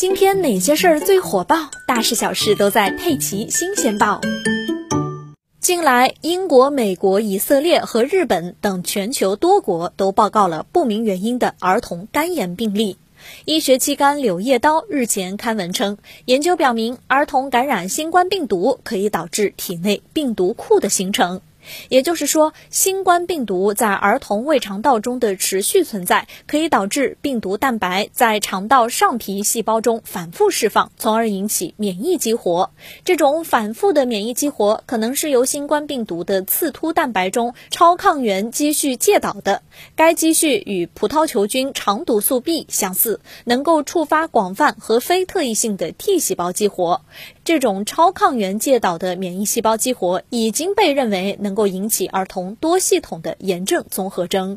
今天哪些事儿最火爆？大事小事都在《佩奇新鲜报》。近来，英国、美国、以色列和日本等全球多国都报告了不明原因的儿童肝炎病例。医学期刊《柳叶刀》日前刊文称，研究表明，儿童感染新冠病毒可以导致体内病毒库的形成。也就是说，新冠病毒在儿童胃肠道中的持续存在，可以导致病毒蛋白在肠道上皮细胞中反复释放，从而引起免疫激活。这种反复的免疫激活，可能是由新冠病毒的刺突蛋白中超抗原积蓄介导的。该积蓄与葡萄球菌肠毒素 B 相似，能够触发广泛和非特异性的 T 细胞激活。这种超抗原介导的免疫细胞激活，已经被认为能能够引起儿童多系统的炎症综合征。